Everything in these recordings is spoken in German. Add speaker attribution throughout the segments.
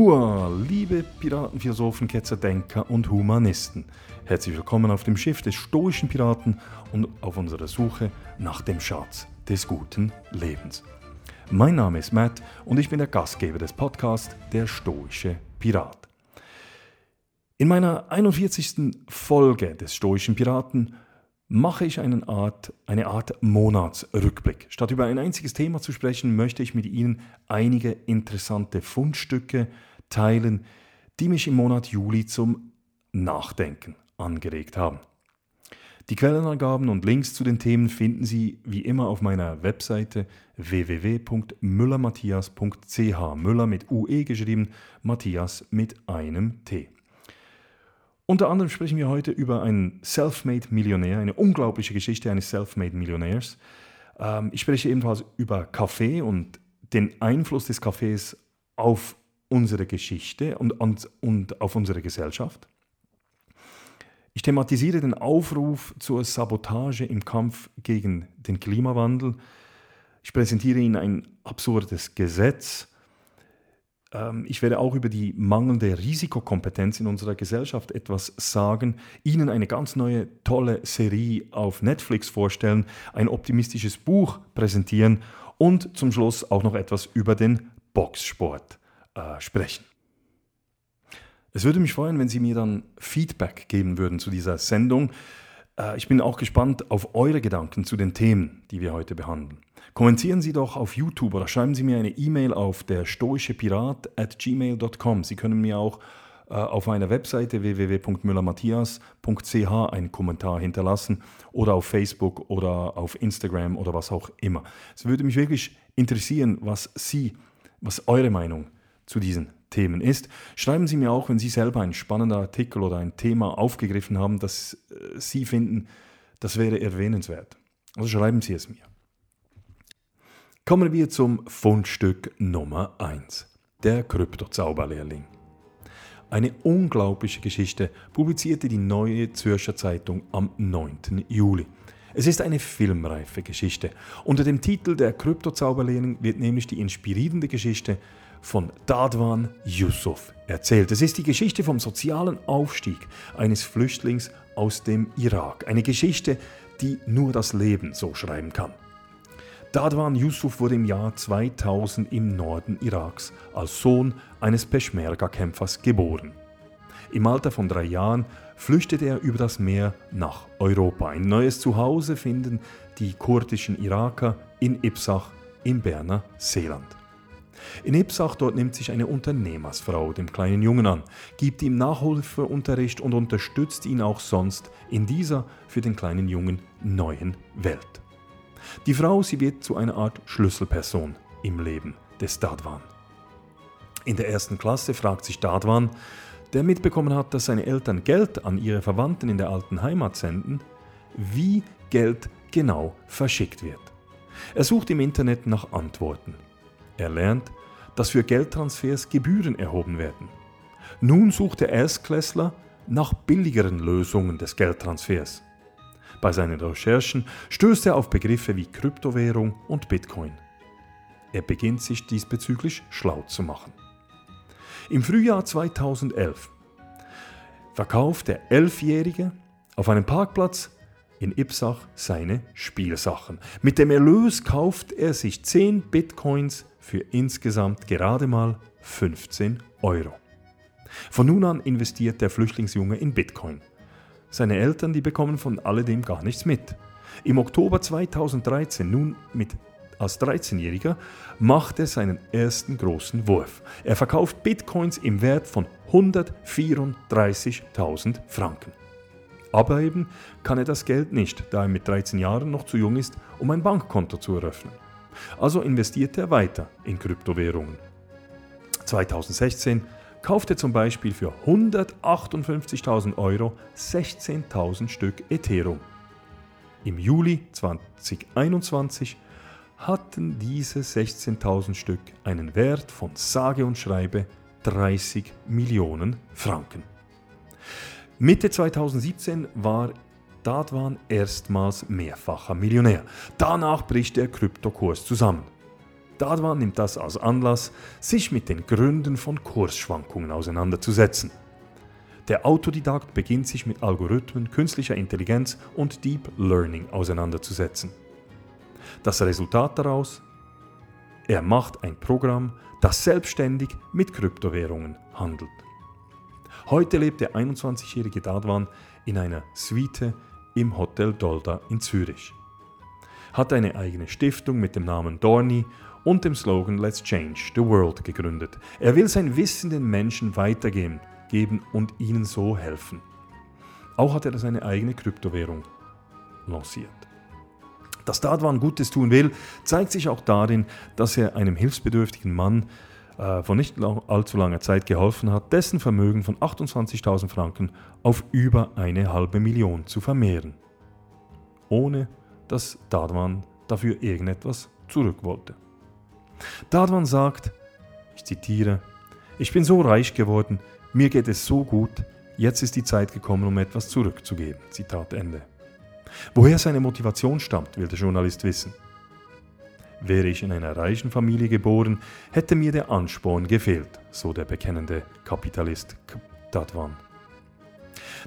Speaker 1: Hua, liebe Piraten, Philosophen, Ketzer, Denker und Humanisten. Herzlich willkommen auf dem Schiff des stoischen Piraten und auf unserer Suche nach dem Schatz des guten Lebens. Mein Name ist Matt und ich bin der Gastgeber des Podcasts Der stoische Pirat. In meiner 41. Folge des stoischen Piraten mache ich eine Art, eine Art Monatsrückblick. Statt über ein einziges Thema zu sprechen, möchte ich mit Ihnen einige interessante Fundstücke teilen, die mich im Monat Juli zum Nachdenken angeregt haben. Die Quellenangaben und Links zu den Themen finden Sie wie immer auf meiner Webseite www.müllermatthias.ch. Müller mit UE geschrieben, Matthias mit einem T. Unter anderem sprechen wir heute über einen Selfmade-Millionär, eine unglaubliche Geschichte eines Selfmade-Millionärs. Ähm, ich spreche ebenfalls über Kaffee und den Einfluss des Kaffees auf unsere Geschichte und, und, und auf unsere Gesellschaft. Ich thematisiere den Aufruf zur Sabotage im Kampf gegen den Klimawandel. Ich präsentiere Ihnen ein absurdes Gesetz ähm, ich werde auch über die mangelnde Risikokompetenz in unserer Gesellschaft etwas sagen, Ihnen eine ganz neue, tolle Serie auf Netflix vorstellen, ein optimistisches Buch präsentieren und zum Schluss auch noch etwas über den Boxsport äh, sprechen. Es würde mich freuen, wenn Sie mir dann Feedback geben würden zu dieser Sendung. Äh, ich bin auch gespannt auf eure Gedanken zu den Themen, die wir heute behandeln. Kommentieren Sie doch auf YouTube oder schreiben Sie mir eine E-Mail auf der stoische at gmail.com. Sie können mir auch äh, auf meiner Webseite www.müllermatthias.ch einen Kommentar hinterlassen oder auf Facebook oder auf Instagram oder was auch immer. Es würde mich wirklich interessieren, was Sie, was eure Meinung zu diesen Themen ist. Schreiben Sie mir auch, wenn Sie selber einen spannenden Artikel oder ein Thema aufgegriffen haben, das äh, Sie finden, das wäre erwähnenswert. Also schreiben Sie es mir. Kommen wir zum Fundstück Nummer 1, der Kryptozauberlehrling. Eine unglaubliche Geschichte publizierte die Neue Zürcher Zeitung am 9. Juli. Es ist eine filmreife Geschichte. Unter dem Titel Der Kryptozauberlehrling wird nämlich die inspirierende Geschichte von Dadwan Yusuf erzählt. Es ist die Geschichte vom sozialen Aufstieg eines Flüchtlings aus dem Irak. Eine Geschichte, die nur das Leben so schreiben kann. Dadwan Yusuf wurde im Jahr 2000 im Norden Iraks als Sohn eines Peschmerga-Kämpfers geboren. Im Alter von drei Jahren flüchtete er über das Meer nach Europa. Ein neues Zuhause finden die kurdischen Iraker in Ipsach im Berner Seeland. In Ipsach dort nimmt sich eine Unternehmersfrau dem kleinen Jungen an, gibt ihm Nachhilfeunterricht und unterstützt ihn auch sonst in dieser für den kleinen Jungen neuen Welt. Die Frau, sie wird zu einer Art Schlüsselperson im Leben des Dadwan. In der ersten Klasse fragt sich Dadwan, der mitbekommen hat, dass seine Eltern Geld an ihre Verwandten in der alten Heimat senden, wie Geld genau verschickt wird. Er sucht im Internet nach Antworten. Er lernt, dass für Geldtransfers Gebühren erhoben werden. Nun sucht der Erstklässler nach billigeren Lösungen des Geldtransfers. Bei seinen Recherchen stößt er auf Begriffe wie Kryptowährung und Bitcoin. Er beginnt sich diesbezüglich schlau zu machen. Im Frühjahr 2011 verkauft der Elfjährige auf einem Parkplatz in Ipsach seine Spielsachen. Mit dem Erlös kauft er sich 10 Bitcoins für insgesamt gerade mal 15 Euro. Von nun an investiert der Flüchtlingsjunge in Bitcoin. Seine Eltern, die bekommen von alledem gar nichts mit. Im Oktober 2013, nun mit als 13-Jähriger, macht er seinen ersten großen Wurf. Er verkauft Bitcoins im Wert von 134.000 Franken. Aber eben kann er das Geld nicht, da er mit 13 Jahren noch zu jung ist, um ein Bankkonto zu eröffnen. Also investiert er weiter in Kryptowährungen. 2016 kaufte zum Beispiel für 158.000 Euro 16.000 Stück Ethereum. Im Juli 2021 hatten diese 16.000 Stück einen Wert von sage und schreibe 30 Millionen Franken. Mitte 2017 war Dadwan erstmals mehrfacher Millionär. Danach bricht der Kryptokurs zusammen. Dadwan nimmt das als Anlass, sich mit den Gründen von Kursschwankungen auseinanderzusetzen. Der Autodidakt beginnt sich mit Algorithmen, künstlicher Intelligenz und Deep Learning auseinanderzusetzen. Das Resultat daraus? Er macht ein Programm, das selbstständig mit Kryptowährungen handelt. Heute lebt der 21-jährige Dadwan in einer Suite im Hotel Dolda in Zürich. Hat eine eigene Stiftung mit dem Namen Dorney und dem Slogan Let's Change the World gegründet. Er will sein Wissen den Menschen weitergeben geben und ihnen so helfen. Auch hat er seine eigene Kryptowährung lanciert. Dass Dadwan Gutes tun will, zeigt sich auch darin, dass er einem hilfsbedürftigen Mann äh, vor nicht allzu langer Zeit geholfen hat, dessen Vermögen von 28.000 Franken auf über eine halbe Million zu vermehren. Ohne dass Dadwan dafür irgendetwas zurück wollte. Dadwan sagt, ich zitiere, ich bin so reich geworden, mir geht es so gut, jetzt ist die Zeit gekommen, um etwas zurückzugeben. Zitat Ende. Woher seine Motivation stammt, will der Journalist wissen. Wäre ich in einer reichen Familie geboren, hätte mir der Ansporn gefehlt, so der bekennende Kapitalist Dadwan.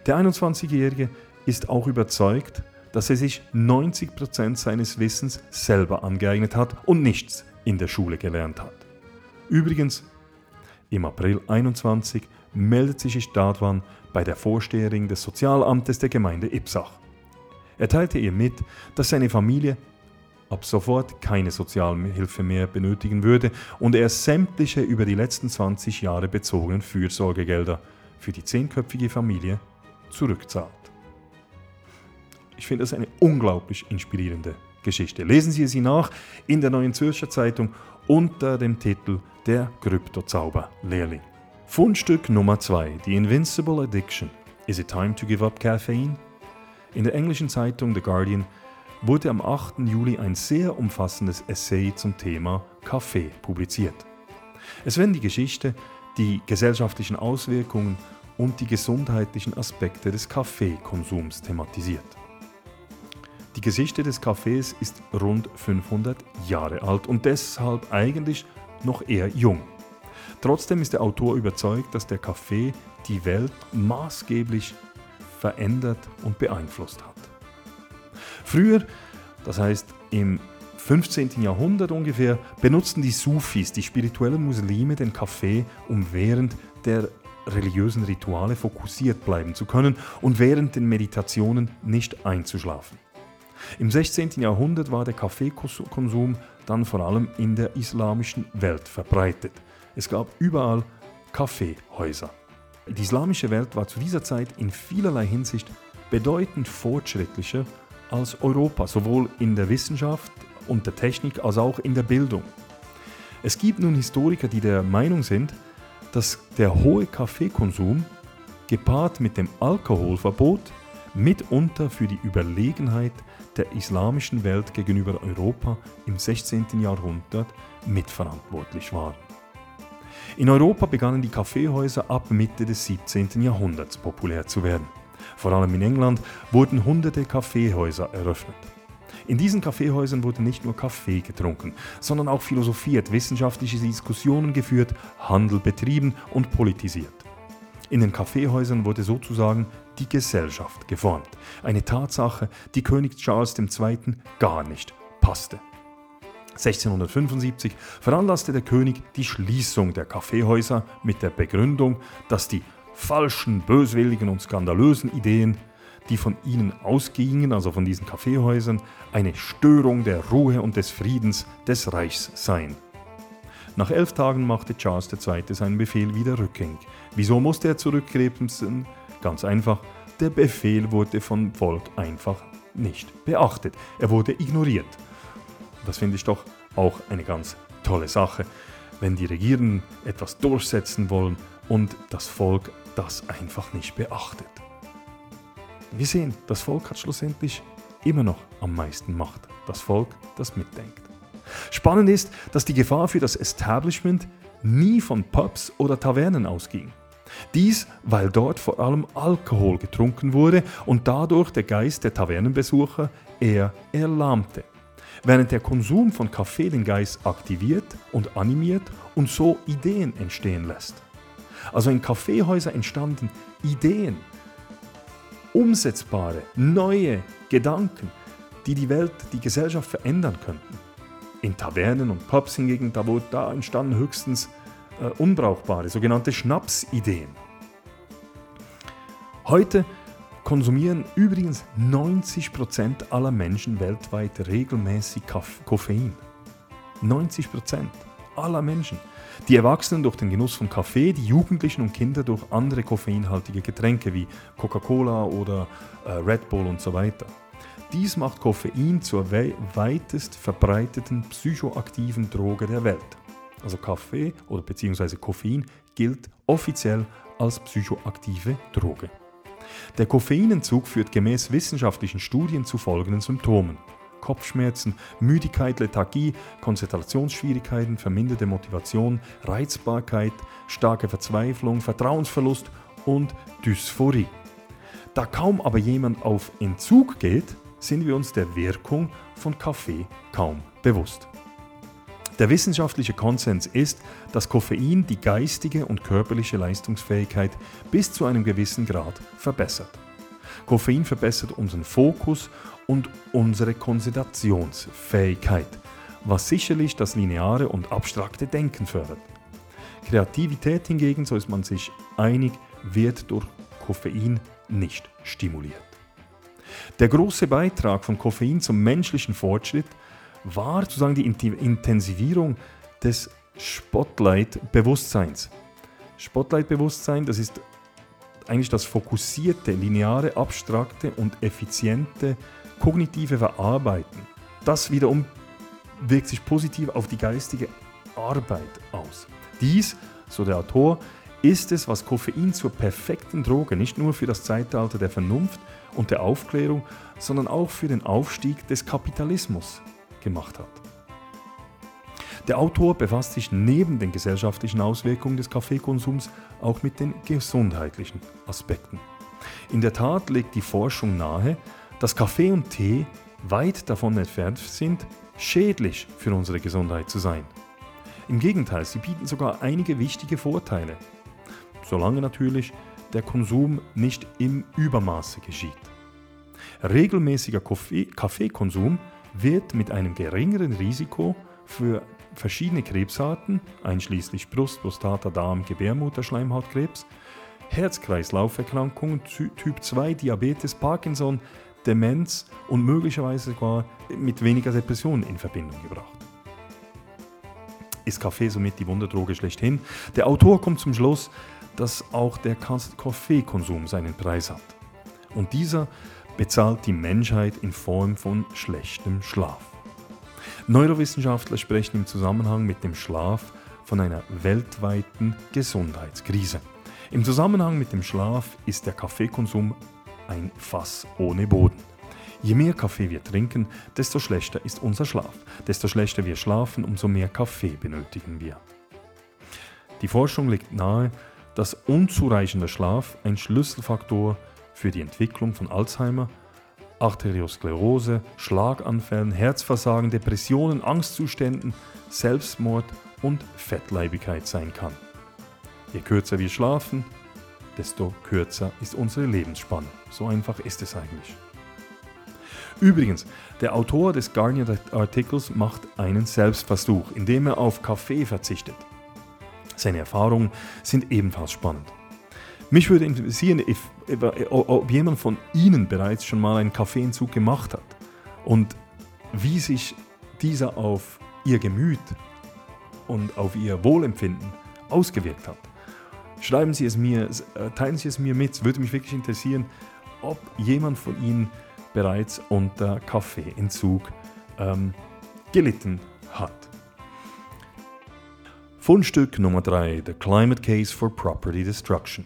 Speaker 1: Der 21-Jährige ist auch überzeugt, dass er sich 90% seines Wissens selber angeeignet hat und nichts in der Schule gelernt hat. Übrigens, im April 21 meldet sich Stadwan bei der Vorsteherin des Sozialamtes der Gemeinde Ipsach. Er teilte ihr mit, dass seine Familie ab sofort keine Sozialhilfe mehr benötigen würde und er sämtliche über die letzten 20 Jahre bezogenen Fürsorgegelder für die zehnköpfige Familie zurückzahlt. Ich finde das eine unglaublich inspirierende Geschichte. Lesen Sie sie nach in der Neuen Zürcher Zeitung unter dem Titel Der Kryptozauber-Lehrling. Fundstück Nummer 2, The Invincible Addiction. Is it time to give up caffeine? In der englischen Zeitung The Guardian wurde am 8. Juli ein sehr umfassendes Essay zum Thema Kaffee publiziert. Es werden die Geschichte, die gesellschaftlichen Auswirkungen und die gesundheitlichen Aspekte des Kaffeekonsums thematisiert. Die Geschichte des Kaffees ist rund 500 Jahre alt und deshalb eigentlich noch eher jung. Trotzdem ist der Autor überzeugt, dass der Kaffee die Welt maßgeblich verändert und beeinflusst hat. Früher, das heißt im 15. Jahrhundert ungefähr, benutzten die Sufis, die spirituellen Muslime, den Kaffee, um während der religiösen Rituale fokussiert bleiben zu können und während den Meditationen nicht einzuschlafen. Im 16. Jahrhundert war der Kaffeekonsum dann vor allem in der islamischen Welt verbreitet. Es gab überall Kaffeehäuser. Die islamische Welt war zu dieser Zeit in vielerlei Hinsicht bedeutend fortschrittlicher als Europa, sowohl in der Wissenschaft und der Technik als auch in der Bildung. Es gibt nun Historiker, die der Meinung sind, dass der hohe Kaffeekonsum gepaart mit dem Alkoholverbot mitunter für die Überlegenheit der islamischen Welt gegenüber Europa im 16. Jahrhundert mitverantwortlich waren. In Europa begannen die Kaffeehäuser ab Mitte des 17. Jahrhunderts populär zu werden. Vor allem in England wurden hunderte Kaffeehäuser eröffnet. In diesen Kaffeehäusern wurde nicht nur Kaffee getrunken, sondern auch philosophiert, wissenschaftliche Diskussionen geführt, Handel betrieben und politisiert. In den Kaffeehäusern wurde sozusagen die Gesellschaft geformt. Eine Tatsache, die König Charles II. gar nicht passte. 1675 veranlasste der König die Schließung der Kaffeehäuser mit der Begründung, dass die falschen, böswilligen und skandalösen Ideen, die von ihnen ausgingen, also von diesen Kaffeehäusern, eine Störung der Ruhe und des Friedens des Reichs seien. Nach elf Tagen machte Charles II. seinen Befehl wieder rückgängig. Wieso musste er zurückgreifen? Ganz einfach, der Befehl wurde vom Volk einfach nicht beachtet. Er wurde ignoriert. Das finde ich doch auch eine ganz tolle Sache, wenn die Regierenden etwas durchsetzen wollen und das Volk das einfach nicht beachtet. Wir sehen, das Volk hat schlussendlich immer noch am meisten Macht. Das Volk, das mitdenkt. Spannend ist, dass die Gefahr für das Establishment nie von Pubs oder Tavernen ausging. Dies, weil dort vor allem Alkohol getrunken wurde und dadurch der Geist der Tavernenbesucher eher erlahmte. während der Konsum von Kaffee den Geist aktiviert und animiert und so Ideen entstehen lässt. Also in Kaffeehäusern entstanden Ideen, umsetzbare, neue Gedanken, die die Welt, die Gesellschaft verändern könnten. In Tavernen und Pubs hingegen, da, wo, da entstanden höchstens äh, unbrauchbare, sogenannte Schnapsideen. Heute konsumieren übrigens 90% aller Menschen weltweit regelmäßig Koffein. 90% aller Menschen. Die Erwachsenen durch den Genuss von Kaffee, die Jugendlichen und Kinder durch andere koffeinhaltige Getränke wie Coca-Cola oder äh, Red Bull und so weiter. Dies macht Koffein zur we weitest verbreiteten psychoaktiven Droge der Welt. Also Kaffee oder beziehungsweise Koffein gilt offiziell als psychoaktive Droge. Der Koffeinentzug führt gemäß wissenschaftlichen Studien zu folgenden Symptomen. Kopfschmerzen, Müdigkeit, Lethargie, Konzentrationsschwierigkeiten, verminderte Motivation, Reizbarkeit, starke Verzweiflung, Vertrauensverlust und Dysphorie. Da kaum aber jemand auf Entzug geht, sind wir uns der Wirkung von Kaffee kaum bewusst. Der wissenschaftliche Konsens ist, dass Koffein die geistige und körperliche Leistungsfähigkeit bis zu einem gewissen Grad verbessert. Koffein verbessert unseren Fokus und unsere Konzentrationsfähigkeit, was sicherlich das lineare und abstrakte Denken fördert. Kreativität hingegen, so ist man sich einig, wird durch Koffein nicht stimuliert. Der große Beitrag von Koffein zum menschlichen Fortschritt war sozusagen die Intensivierung des Spotlight-Bewusstseins. Spotlight-Bewusstsein, das ist eigentlich das fokussierte, lineare, abstrakte und effiziente kognitive Verarbeiten. Das wiederum wirkt sich positiv auf die geistige Arbeit aus. Dies, so der Autor, ist es, was Koffein zur perfekten Droge nicht nur für das Zeitalter der Vernunft und der Aufklärung, sondern auch für den Aufstieg des Kapitalismus gemacht hat. Der Autor befasst sich neben den gesellschaftlichen Auswirkungen des Kaffeekonsums auch mit den gesundheitlichen Aspekten. In der Tat legt die Forschung nahe, dass Kaffee und Tee weit davon entfernt sind, schädlich für unsere Gesundheit zu sein. Im Gegenteil, sie bieten sogar einige wichtige Vorteile, solange natürlich der Konsum nicht im Übermaße geschieht. Regelmäßiger Kaffeekonsum wird mit einem geringeren Risiko für verschiedene Krebsarten, einschließlich Brust, Prostata, Darm, Gebärmutterschleimhautkrebs, Herz-Kreislauf-Erkrankungen, Typ 2 Diabetes, Parkinson, Demenz und möglicherweise sogar mit weniger Depressionen in Verbindung gebracht. Ist Kaffee somit die Wunderdroge schlechthin? Der Autor kommt zum Schluss, dass auch der Kaffeekonsum seinen Preis hat. Und dieser bezahlt die Menschheit in Form von schlechtem Schlaf. Neurowissenschaftler sprechen im Zusammenhang mit dem Schlaf von einer weltweiten Gesundheitskrise. Im Zusammenhang mit dem Schlaf ist der Kaffeekonsum ein Fass ohne Boden. Je mehr Kaffee wir trinken, desto schlechter ist unser Schlaf. Desto schlechter wir schlafen, umso mehr Kaffee benötigen wir. Die Forschung legt nahe, dass unzureichender Schlaf ein Schlüsselfaktor für die Entwicklung von Alzheimer, Arteriosklerose, Schlaganfällen, Herzversagen, Depressionen, Angstzuständen, Selbstmord und Fettleibigkeit sein kann. Je kürzer wir schlafen, desto kürzer ist unsere Lebensspanne. So einfach ist es eigentlich. Übrigens, der Autor des Garnier-Artikels macht einen Selbstversuch, indem er auf Kaffee verzichtet. Seine Erfahrungen sind ebenfalls spannend. Mich würde interessieren, ob jemand von Ihnen bereits schon mal einen Kaffeeentzug gemacht hat und wie sich dieser auf Ihr Gemüt und auf Ihr Wohlempfinden ausgewirkt hat. Schreiben Sie es mir, äh, teilen Sie es mir mit. Es würde mich wirklich interessieren, ob jemand von Ihnen bereits unter Kaffeeentzug ähm, gelitten hat. Fundstück Nummer 3: The Climate Case for Property Destruction.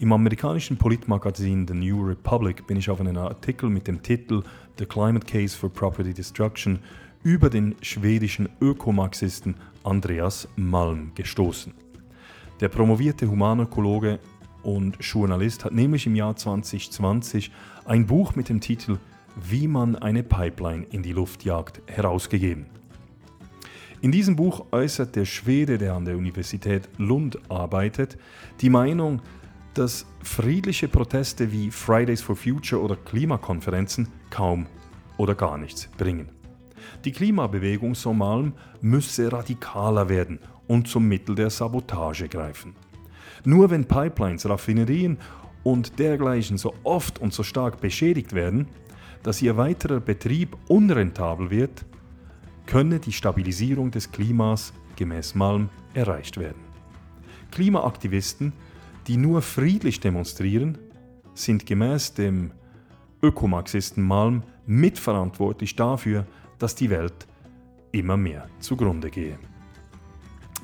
Speaker 1: Im amerikanischen Politmagazin The New Republic bin ich auf einen Artikel mit dem Titel The Climate Case for Property Destruction über den schwedischen Ökomarxisten Andreas Malm gestoßen. Der promovierte Humanökologe und Journalist hat nämlich im Jahr 2020 ein Buch mit dem Titel wie man eine Pipeline in die Luft jagt, herausgegeben. In diesem Buch äußert der Schwede, der an der Universität Lund arbeitet, die Meinung, dass friedliche Proteste wie Fridays for Future oder Klimakonferenzen kaum oder gar nichts bringen. Die Klimabewegung, so Malm, müsse radikaler werden und zum Mittel der Sabotage greifen. Nur wenn Pipelines, Raffinerien und dergleichen so oft und so stark beschädigt werden, dass ihr weiterer Betrieb unrentabel wird, könne die Stabilisierung des Klimas gemäß Malm erreicht werden. Klimaaktivisten, die nur friedlich demonstrieren, sind gemäß dem Ökomarxisten Malm mitverantwortlich dafür, dass die Welt immer mehr zugrunde gehe.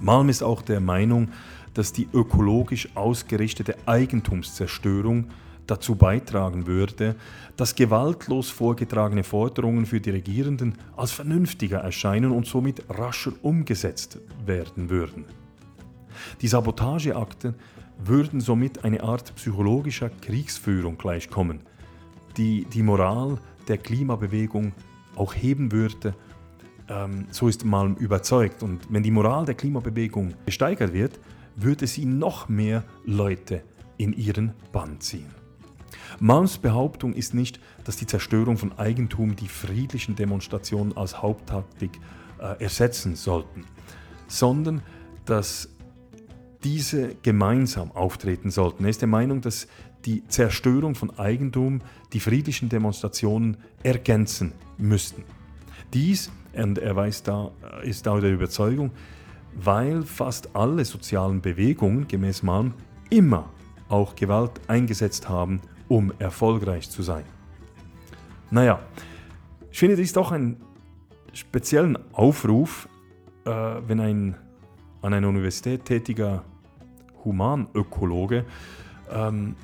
Speaker 1: Malm ist auch der Meinung, dass die ökologisch ausgerichtete Eigentumszerstörung dazu beitragen würde, dass gewaltlos vorgetragene Forderungen für die Regierenden als vernünftiger erscheinen und somit rascher umgesetzt werden würden. Die Sabotageakte würden somit eine Art psychologischer Kriegsführung gleichkommen, die die Moral der Klimabewegung auch heben würde. Ähm, so ist Malm überzeugt. Und wenn die Moral der Klimabewegung gesteigert wird, würde sie noch mehr Leute in ihren Bann ziehen. Malms Behauptung ist nicht, dass die Zerstörung von Eigentum die friedlichen Demonstrationen als Haupttaktik äh, ersetzen sollten, sondern dass diese gemeinsam auftreten sollten. Er ist der Meinung, dass die Zerstörung von Eigentum die friedlichen Demonstrationen ergänzen müssten. Dies, und er weiß da, ist da der Überzeugung, weil fast alle sozialen Bewegungen gemäß Malm immer auch Gewalt eingesetzt haben, um erfolgreich zu sein. Naja, ich finde, das ist auch ein speziellen Aufruf, äh, wenn ein an einer Universität tätiger Humanökologe ähm,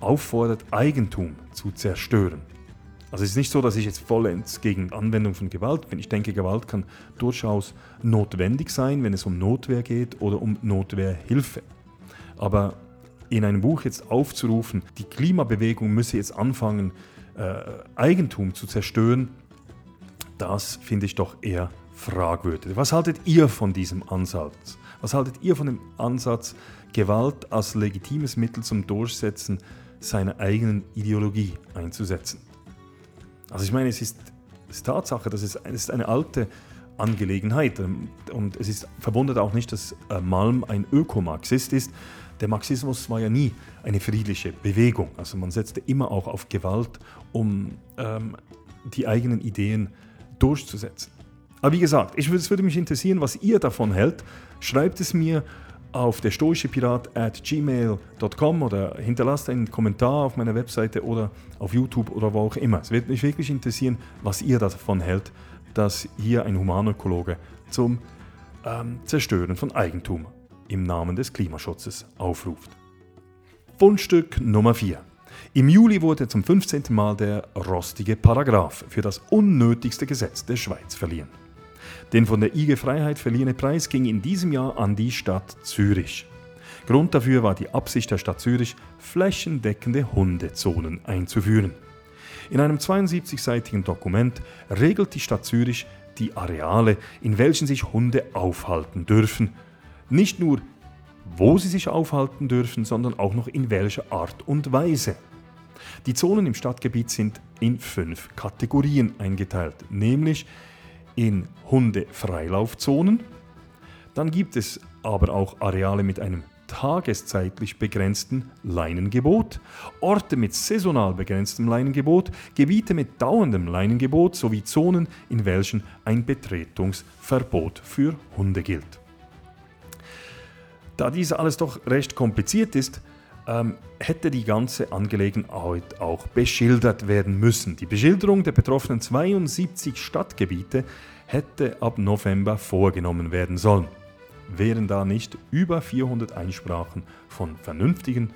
Speaker 1: auffordert, Eigentum zu zerstören. Also es ist nicht so, dass ich jetzt vollends gegen Anwendung von Gewalt bin. Ich denke, Gewalt kann durchaus notwendig sein, wenn es um Notwehr geht oder um Notwehrhilfe. Aber in einem Buch jetzt aufzurufen, die Klimabewegung müsse jetzt anfangen, äh, Eigentum zu zerstören, das finde ich doch eher fragwürdig. Was haltet ihr von diesem Ansatz? Was haltet ihr von dem Ansatz, Gewalt als legitimes Mittel zum Durchsetzen seiner eigenen Ideologie einzusetzen? Also ich meine, es ist, es ist Tatsache, dass es, es ist eine alte Angelegenheit ähm, und es ist verwundert auch nicht, dass äh, Malm ein Ökomarxist ist. Der Marxismus war ja nie eine friedliche Bewegung. Also man setzte immer auch auf Gewalt, um ähm, die eigenen Ideen durchzusetzen. Aber wie gesagt, ich, es würde mich interessieren, was ihr davon hält. Schreibt es mir auf der stoische Pirat at gmail.com oder hinterlasst einen Kommentar auf meiner Webseite oder auf YouTube oder wo auch immer. Es würde mich wirklich interessieren, was ihr davon hält, dass hier ein Humanökologe zum ähm, Zerstören von Eigentum im Namen des Klimaschutzes aufruft. Fundstück Nummer 4. Im Juli wurde zum 15. Mal der rostige Paragraph für das unnötigste Gesetz der Schweiz verliehen. Den von der IG Freiheit verliehene Preis ging in diesem Jahr an die Stadt Zürich. Grund dafür war die Absicht der Stadt Zürich, flächendeckende Hundezonen einzuführen. In einem 72-seitigen Dokument regelt die Stadt Zürich die Areale, in welchen sich Hunde aufhalten dürfen. Nicht nur, wo sie sich aufhalten dürfen, sondern auch noch in welcher Art und Weise. Die Zonen im Stadtgebiet sind in fünf Kategorien eingeteilt, nämlich in Hundefreilaufzonen. Dann gibt es aber auch Areale mit einem tageszeitlich begrenzten Leinengebot, Orte mit saisonal begrenztem Leinengebot, Gebiete mit dauerndem Leinengebot sowie Zonen, in welchen ein Betretungsverbot für Hunde gilt. Da dies alles doch recht kompliziert ist, ähm, hätte die ganze Angelegenheit auch beschildert werden müssen. Die Beschilderung der betroffenen 72 Stadtgebiete hätte ab November vorgenommen werden sollen. Wären da nicht über 400 Einsprachen von vernünftigen,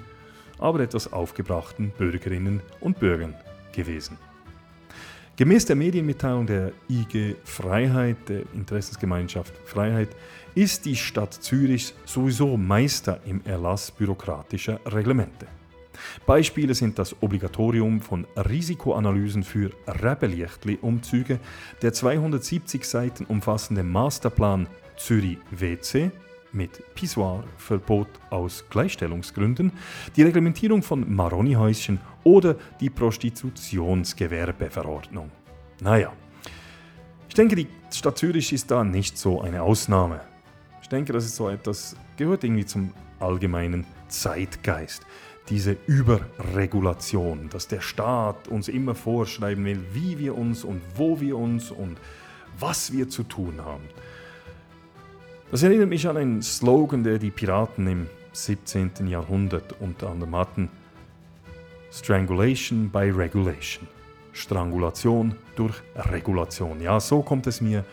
Speaker 1: aber etwas aufgebrachten Bürgerinnen und Bürgern gewesen. Gemäß der Medienmitteilung der IG Freiheit, der Interessensgemeinschaft Freiheit, ist die Stadt Zürich sowieso Meister im Erlass bürokratischer Reglemente. Beispiele sind das Obligatorium von Risikoanalysen für Rebellichtli-Umzüge, der 270 Seiten umfassende Masterplan Zürich WC mit Pissoir-Verbot aus Gleichstellungsgründen, die Reglementierung von Maroni-Häuschen oder die Prostitutionsgewerbeverordnung. Naja, ich denke, die Stadt Zürich ist da nicht so eine Ausnahme. Ich denke, das ist so etwas, gehört irgendwie zum allgemeinen Zeitgeist. Diese Überregulation, dass der Staat uns immer vorschreiben will, wie wir uns und wo wir uns und was wir zu tun haben. Das erinnert mich an einen Slogan, der die Piraten im 17. Jahrhundert unter anderem hatten. Strangulation by Regulation. Strangulation durch Regulation. Ja, so kommt es mir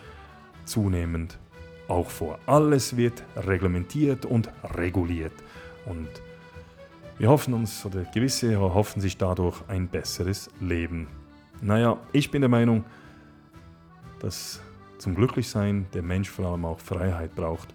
Speaker 1: zunehmend auch vor. Alles wird reglementiert und reguliert. Und wir hoffen uns, oder gewisse hoffen sich dadurch ein besseres Leben. Naja, ich bin der Meinung, dass zum Glücklichsein der Mensch vor allem auch Freiheit braucht.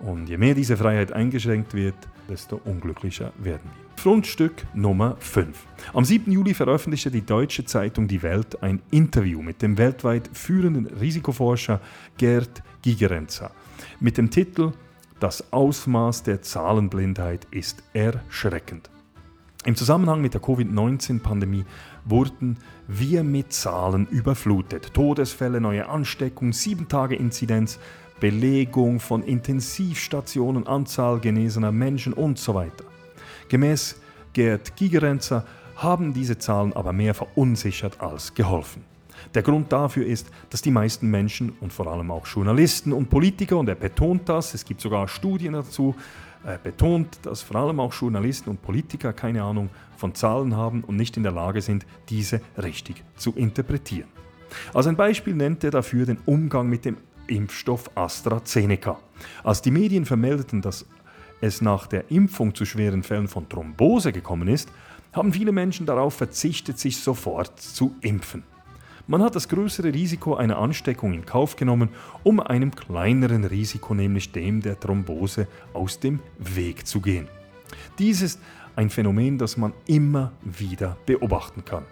Speaker 1: Und je mehr diese Freiheit eingeschränkt wird, desto unglücklicher werden wir. Fundstück Nummer 5. Am 7. Juli veröffentlichte die deutsche Zeitung Die Welt ein Interview mit dem weltweit führenden Risikoforscher Gerd Gigerenzer mit dem Titel Das Ausmaß der Zahlenblindheit ist erschreckend. Im Zusammenhang mit der Covid-19-Pandemie wurden wir mit Zahlen überflutet. Todesfälle, neue Ansteckungen, 7-Tage-Inzidenz, Belegung von Intensivstationen, Anzahl genesener Menschen und so weiter. Gemäß Gerd Gigerenzer haben diese Zahlen aber mehr verunsichert als geholfen. Der Grund dafür ist, dass die meisten Menschen und vor allem auch Journalisten und Politiker, und er betont das, es gibt sogar Studien dazu, er betont, dass vor allem auch Journalisten und Politiker keine Ahnung von Zahlen haben und nicht in der Lage sind, diese richtig zu interpretieren. Als ein Beispiel nennt er dafür den Umgang mit dem Impfstoff AstraZeneca. Als die Medien vermeldeten, dass es nach der Impfung zu schweren Fällen von Thrombose gekommen ist, haben viele Menschen darauf verzichtet, sich sofort zu impfen. Man hat das größere Risiko einer Ansteckung in Kauf genommen, um einem kleineren Risiko, nämlich dem der Thrombose, aus dem Weg zu gehen. Dies ist ein Phänomen, das man immer wieder beobachten kann.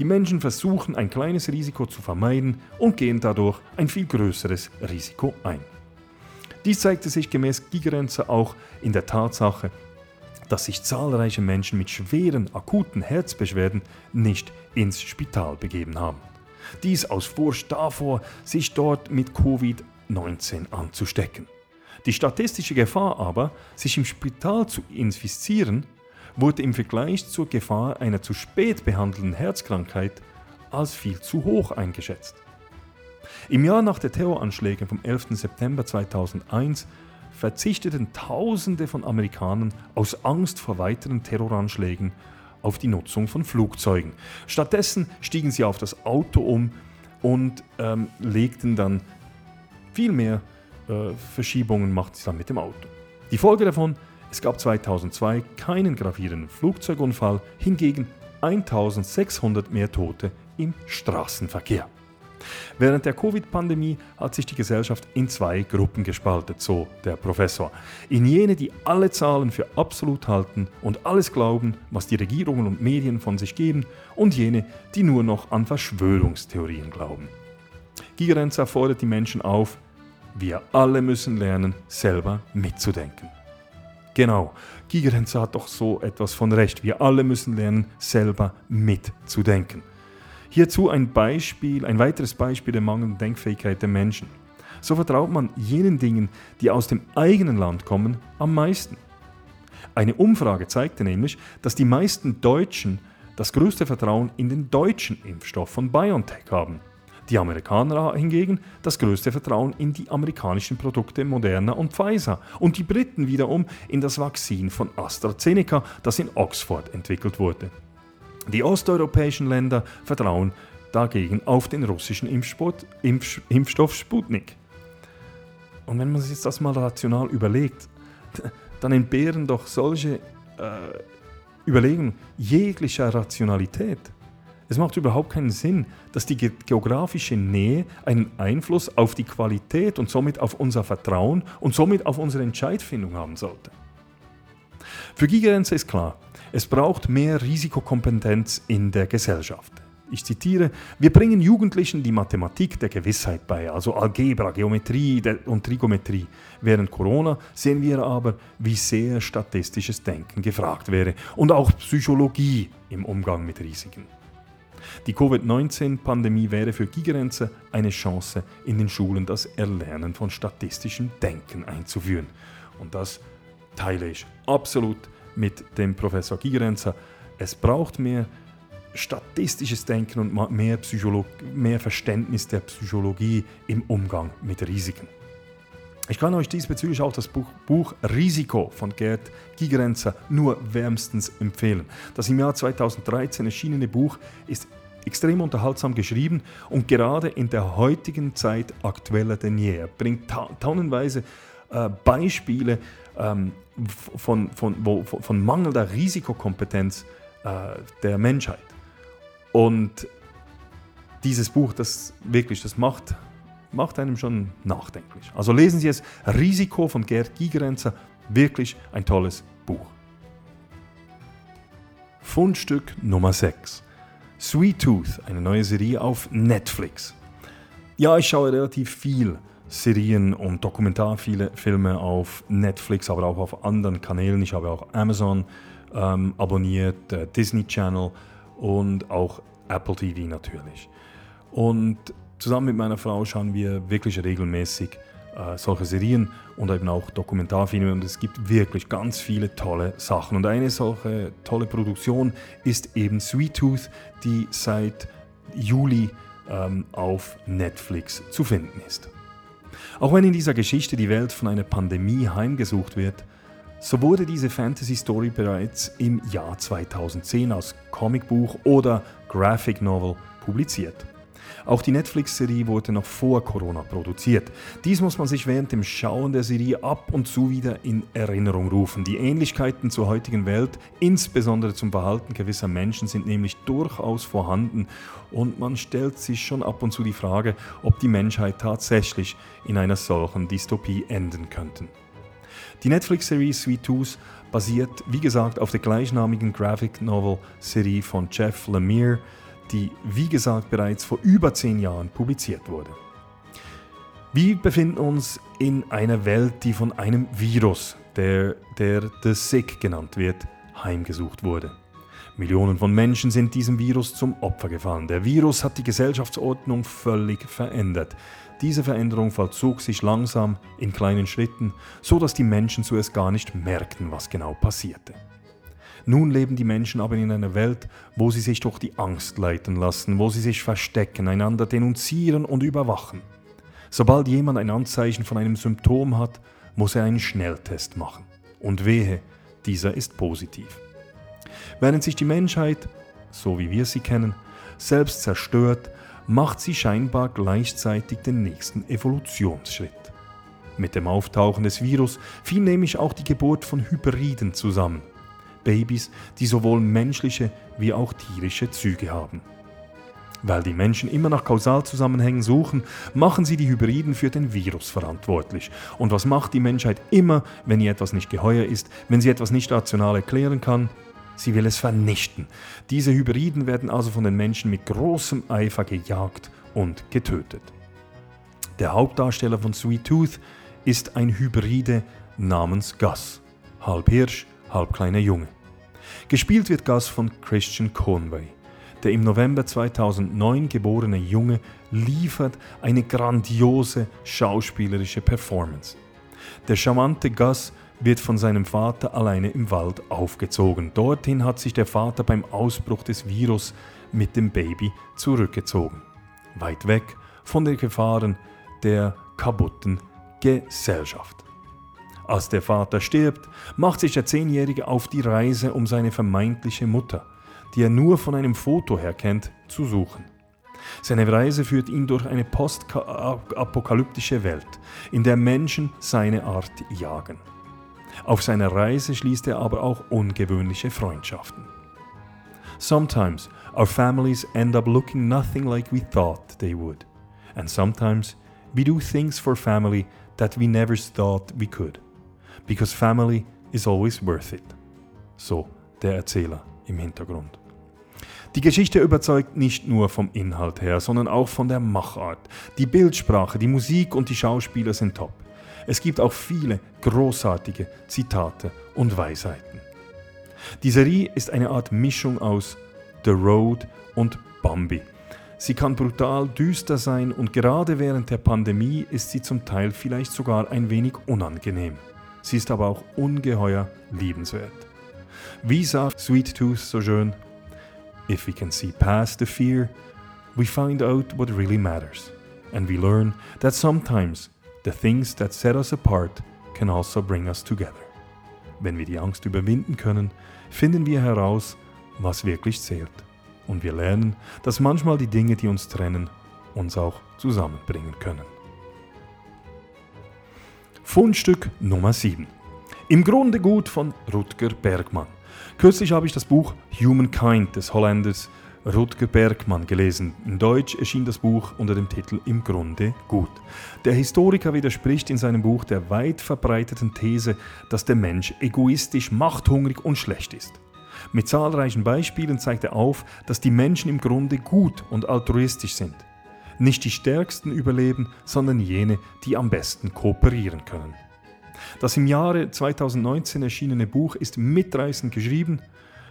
Speaker 1: Die Menschen versuchen ein kleines Risiko zu vermeiden und gehen dadurch ein viel größeres Risiko ein. Dies zeigte sich gemäß Gigerenzer auch in der Tatsache, dass sich zahlreiche Menschen mit schweren akuten Herzbeschwerden nicht ins Spital begeben haben. Dies aus Furcht davor, sich dort mit Covid-19 anzustecken. Die statistische Gefahr aber, sich im Spital zu infizieren, wurde im Vergleich zur Gefahr einer zu spät behandelten Herzkrankheit als viel zu hoch eingeschätzt. Im Jahr nach den Terroranschlägen vom 11. September 2001 verzichteten Tausende von Amerikanern aus Angst vor weiteren Terroranschlägen auf die Nutzung von Flugzeugen. Stattdessen stiegen sie auf das Auto um und ähm, legten dann viel mehr äh, Verschiebungen macht sie dann mit dem Auto. Die Folge davon, es gab 2002 keinen gravierenden Flugzeugunfall, hingegen 1600 mehr Tote im Straßenverkehr. Während der Covid-Pandemie hat sich die Gesellschaft in zwei Gruppen gespaltet, so der Professor. In jene, die alle Zahlen für absolut halten und alles glauben, was die Regierungen und Medien von sich geben, und jene, die nur noch an Verschwörungstheorien glauben. Gigerenzer fordert die Menschen auf, wir alle müssen lernen, selber mitzudenken. Genau, Gigerenzer hat doch so etwas von Recht. Wir alle müssen lernen, selber mitzudenken. Hierzu ein Beispiel, ein weiteres Beispiel der mangelnden Denkfähigkeit der Menschen. So vertraut man jenen Dingen, die aus dem eigenen Land kommen, am meisten. Eine Umfrage zeigte nämlich, dass die meisten Deutschen das größte Vertrauen in den deutschen Impfstoff von BioNTech haben. Die Amerikaner hingegen das größte Vertrauen in die amerikanischen Produkte Moderna und Pfizer und die Briten wiederum in das Vakzin von AstraZeneca, das in Oxford entwickelt wurde. Die osteuropäischen Länder vertrauen dagegen auf den russischen Impfsport, Impf, Impfstoff Sputnik. Und wenn man sich das mal rational überlegt, dann entbehren doch solche äh, Überlegungen jeglicher Rationalität. Es macht überhaupt keinen Sinn, dass die geografische Nähe einen Einfluss auf die Qualität und somit auf unser Vertrauen und somit auf unsere Entscheidfindung haben sollte. Für Gigerenze ist klar, Es braucht mehr Risikokompetenz in der Gesellschaft. Ich zitiere, wir bringen Jugendlichen die Mathematik der Gewissheit bei, also Algebra, Geometrie und Trigonometrie. Während Corona sehen wir aber, wie sehr statistisches Denken gefragt wäre und auch Psychologie im Umgang mit Risiken. Die Covid-19-Pandemie wäre für Gigerenzer eine Chance, in den Schulen das Erlernen von statistischem Denken einzuführen. Und das teile ich absolut mit dem Professor Gigerenzer. Es braucht mehr statistisches Denken und mehr, Psycholog mehr Verständnis der Psychologie im Umgang mit Risiken. Ich kann euch diesbezüglich auch das Buch, Buch, Risiko von Gerd Gigerenzer nur wärmstens empfehlen. Das im Jahr 2013 erschienene Buch ist extrem unterhaltsam geschrieben und gerade in der heutigen Zeit aktueller denn je. Er bringt ta tonnenweise äh, Beispiele ähm, von, von, wo, von mangelnder Risikokompetenz äh, der Menschheit. Und dieses Buch, das wirklich, das macht, macht einem schon nachdenklich. Also lesen Sie es, Risiko von Gerd Gigerenzer, wirklich ein tolles Buch. Fundstück Nummer 6. Sweet Tooth, eine neue Serie auf Netflix. Ja, ich schaue relativ viel Serien und Dokumentarfilme auf Netflix, aber auch auf anderen Kanälen. Ich habe auch Amazon ähm, abonniert, äh, Disney Channel und auch Apple TV natürlich. Und zusammen mit meiner Frau schauen wir wirklich regelmäßig äh, solche Serien und eben auch Dokumentarfilme und es gibt wirklich ganz viele tolle Sachen. Und eine solche tolle Produktion ist eben Sweet Tooth, die seit Juli ähm, auf Netflix zu finden ist. Auch wenn in dieser Geschichte die Welt von einer Pandemie heimgesucht wird, so wurde diese Fantasy Story bereits im Jahr 2010 als Comicbuch oder Graphic Novel publiziert. Auch die Netflix-Serie wurde noch vor Corona produziert. Dies muss man sich während dem Schauen der Serie ab und zu wieder in Erinnerung rufen. Die Ähnlichkeiten zur heutigen Welt, insbesondere zum Verhalten gewisser Menschen, sind nämlich durchaus vorhanden und man stellt sich schon ab und zu die Frage, ob die Menschheit tatsächlich in einer solchen Dystopie enden könnte. Die Netflix-Serie Sweet Tooth basiert, wie gesagt, auf der gleichnamigen Graphic Novel-Serie von Jeff Lemire, die, wie gesagt, bereits vor über zehn Jahren publiziert wurde. Wir befinden uns in einer Welt, die von einem Virus, der, der The Sick genannt wird, heimgesucht wurde. Millionen von Menschen sind diesem Virus zum Opfer gefallen. Der Virus hat die Gesellschaftsordnung völlig verändert. Diese Veränderung vollzog sich langsam in kleinen Schritten, so dass die Menschen zuerst gar nicht merkten, was genau passierte. Nun leben die Menschen aber in einer Welt, wo sie sich durch die Angst leiten lassen, wo sie sich verstecken, einander denunzieren und überwachen. Sobald jemand ein Anzeichen von einem Symptom hat, muss er einen Schnelltest machen. Und wehe, dieser ist positiv. Während sich die Menschheit, so wie wir sie kennen, selbst zerstört, macht sie scheinbar gleichzeitig den nächsten Evolutionsschritt. Mit dem Auftauchen des Virus fiel nämlich auch die Geburt von Hybriden zusammen, Babys, die sowohl menschliche wie auch tierische Züge haben. Weil die Menschen immer nach Kausalzusammenhängen suchen, machen sie die Hybriden für den Virus verantwortlich. Und was macht die Menschheit immer, wenn ihr etwas nicht geheuer ist, wenn sie etwas nicht rational erklären kann? Sie will es vernichten. Diese Hybriden werden also von den Menschen mit großem Eifer gejagt und getötet. Der Hauptdarsteller von Sweet Tooth ist ein Hybride namens Gus, halb Hirsch, halb kleiner Junge. Gespielt wird Gus von Christian Conway. Der im November 2009 geborene Junge liefert eine grandiose schauspielerische Performance. Der charmante Gus wird von seinem Vater alleine im Wald aufgezogen. Dorthin hat sich der Vater beim Ausbruch des Virus mit dem Baby zurückgezogen. Weit weg von den Gefahren der kaputten Gesellschaft. Als der Vater stirbt, macht sich der Zehnjährige auf die Reise, um seine vermeintliche Mutter, die er nur von einem Foto her kennt, zu suchen. Seine Reise führt ihn durch eine postapokalyptische Welt, in der Menschen seine Art jagen. Auf seiner Reise schließt er aber auch ungewöhnliche Freundschaften. Sometimes our families end up looking nothing like we thought they would, and sometimes we do things for family that we never thought we could because family is always worth it. So der Erzähler im Hintergrund. Die Geschichte überzeugt nicht nur vom Inhalt her, sondern auch von der Machart. Die Bildsprache, die Musik und die Schauspieler sind top. Es gibt auch viele großartige Zitate und Weisheiten. Die Serie ist eine Art Mischung aus The Road und Bambi. Sie kann brutal düster sein und gerade während der Pandemie ist sie zum Teil vielleicht sogar ein wenig unangenehm. Sie ist aber auch ungeheuer liebenswert. Wie sagt Sweet Tooth so schön? If we can see past the fear, we find out what really matters. And we learn that sometimes the things that set us apart can also bring us together. Wenn wir die Angst überwinden können, finden wir heraus, was wirklich zählt. Und wir lernen, dass manchmal die Dinge, die uns trennen, uns auch zusammenbringen können. Fundstück Nummer 7. Im Grunde gut von Rutger Bergmann. Kürzlich habe ich das Buch Humankind des Holländers Rutger Bergmann gelesen. In Deutsch erschien das Buch unter dem Titel Im Grunde gut. Der Historiker widerspricht in seinem Buch der weit verbreiteten These, dass der Mensch egoistisch, machthungrig und schlecht ist. Mit zahlreichen Beispielen zeigt er auf, dass die Menschen im Grunde gut und altruistisch sind. Nicht die Stärksten überleben, sondern jene, die am besten kooperieren können. Das im Jahre 2019 erschienene Buch ist mitreißend geschrieben.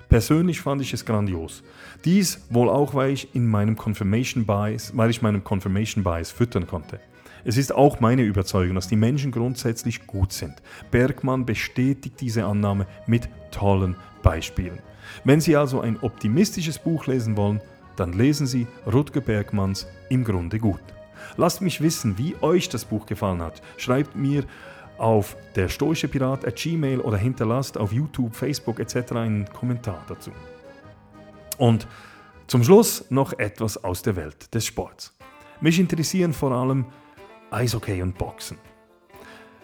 Speaker 1: Persönlich fand ich es grandios. Dies wohl auch, weil ich in meinem Confirmation Bias, weil ich meinem Confirmation Bias füttern konnte. Es ist auch meine Überzeugung, dass die Menschen grundsätzlich gut sind. Bergmann bestätigt diese Annahme mit tollen Beispielen. Wenn Sie also ein optimistisches Buch lesen wollen, dann lesen Sie Rutger Bergmanns Im Grunde gut. Lasst mich wissen, wie euch das Buch gefallen hat. Schreibt mir auf der stoische Pirat at Gmail oder hinterlasst auf YouTube, Facebook etc. einen Kommentar dazu. Und zum Schluss noch etwas aus der Welt des Sports. Mich interessieren vor allem Eishockey und Boxen.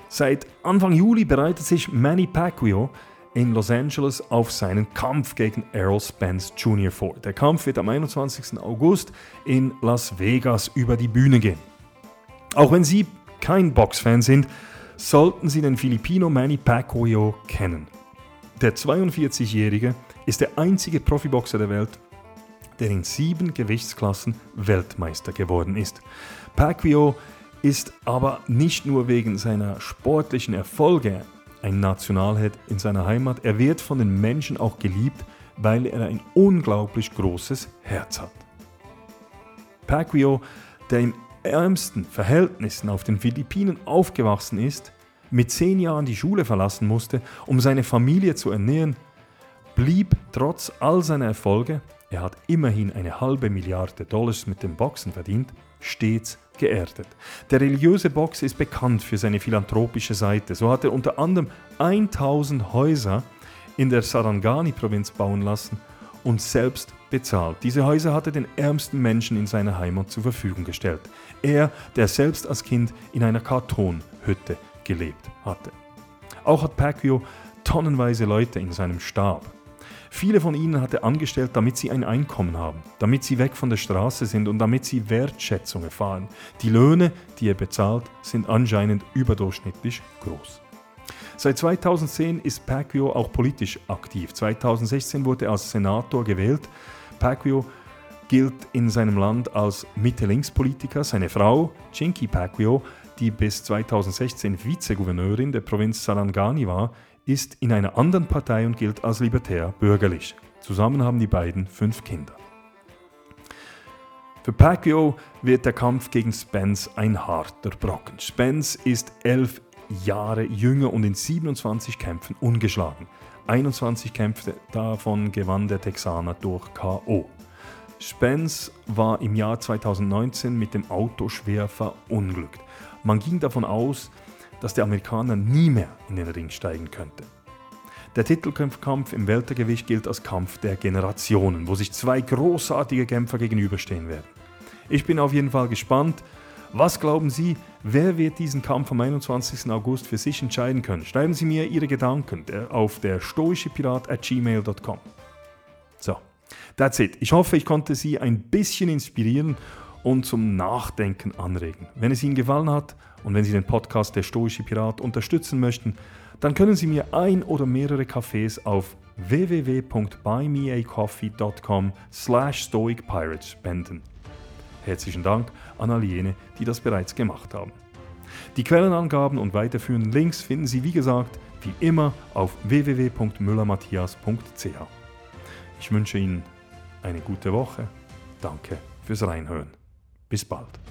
Speaker 1: Seit Anfang Juli bereitet sich Manny Pacquiao in Los Angeles auf seinen Kampf gegen Errol Spence Jr. vor. Der Kampf wird am 21. August in Las Vegas über die Bühne gehen. Auch wenn Sie kein Boxfan sind, sollten Sie den Filipino Manny Pacquiao kennen. Der 42-Jährige ist der einzige Profiboxer der Welt, der in sieben Gewichtsklassen Weltmeister geworden ist. Pacquiao ist aber nicht nur wegen seiner sportlichen Erfolge ein Nationalheld in seiner Heimat. Er wird von den Menschen auch geliebt, weil er ein unglaublich großes Herz hat. Pacquiao, der in ärmsten Verhältnissen auf den Philippinen aufgewachsen ist, mit zehn Jahren die Schule verlassen musste, um seine Familie zu ernähren, blieb trotz all seiner Erfolge, er hat immerhin eine halbe Milliarde Dollars mit dem Boxen verdient, stets geerdet. Der religiöse Boxer ist bekannt für seine philanthropische Seite. So hat er unter anderem 1000 Häuser in der Sarangani-Provinz bauen lassen und selbst bezahlt. Diese Häuser hat er den ärmsten Menschen in seiner Heimat zur Verfügung gestellt. Er, der selbst als Kind in einer Kartonhütte gelebt hatte. Auch hat Pacquiao tonnenweise Leute in seinem Stab. Viele von ihnen hat er angestellt, damit sie ein Einkommen haben, damit sie weg von der Straße sind und damit sie Wertschätzung erfahren. Die Löhne, die er bezahlt, sind anscheinend überdurchschnittlich groß. Seit 2010 ist Pacquiao auch politisch aktiv. 2016 wurde er als Senator gewählt. Pacquiao gilt in seinem Land als Mitte-Links-Politiker. Seine Frau, Chinky Pacquiao, die bis 2016 Vizegouverneurin der Provinz Sarangani war, ist in einer anderen Partei und gilt als libertär bürgerlich. Zusammen haben die beiden fünf Kinder. Für Pacquiao wird der Kampf gegen Spence ein harter Brocken. Spence ist elf Jahre jünger und in 27 Kämpfen ungeschlagen. 21 Kämpfe davon gewann der Texaner durch KO. Spence war im Jahr 2019 mit dem Auto schwer verunglückt. Man ging davon aus, dass der Amerikaner nie mehr in den Ring steigen könnte. Der Titelkampf im Weltergewicht gilt als Kampf der Generationen, wo sich zwei großartige Kämpfer gegenüberstehen werden. Ich bin auf jeden Fall gespannt. Was glauben Sie, wer wird diesen Kampf am 21. August für sich entscheiden können? Schreiben Sie mir Ihre Gedanken auf der stoischepirat at gmail.com. So, that's it. Ich hoffe, ich konnte Sie ein bisschen inspirieren und zum Nachdenken anregen. Wenn es Ihnen gefallen hat und wenn Sie den Podcast Der Stoische Pirat unterstützen möchten, dann können Sie mir ein oder mehrere Cafés auf www.buymeacoffee.com slash stoicpirates spenden. Herzlichen Dank an all jene, die das bereits gemacht haben. Die Quellenangaben und weiterführenden Links finden Sie wie gesagt wie immer auf www.müllermatthias.ch. Ich wünsche Ihnen eine gute Woche. Danke fürs Reinhören. Bis bald.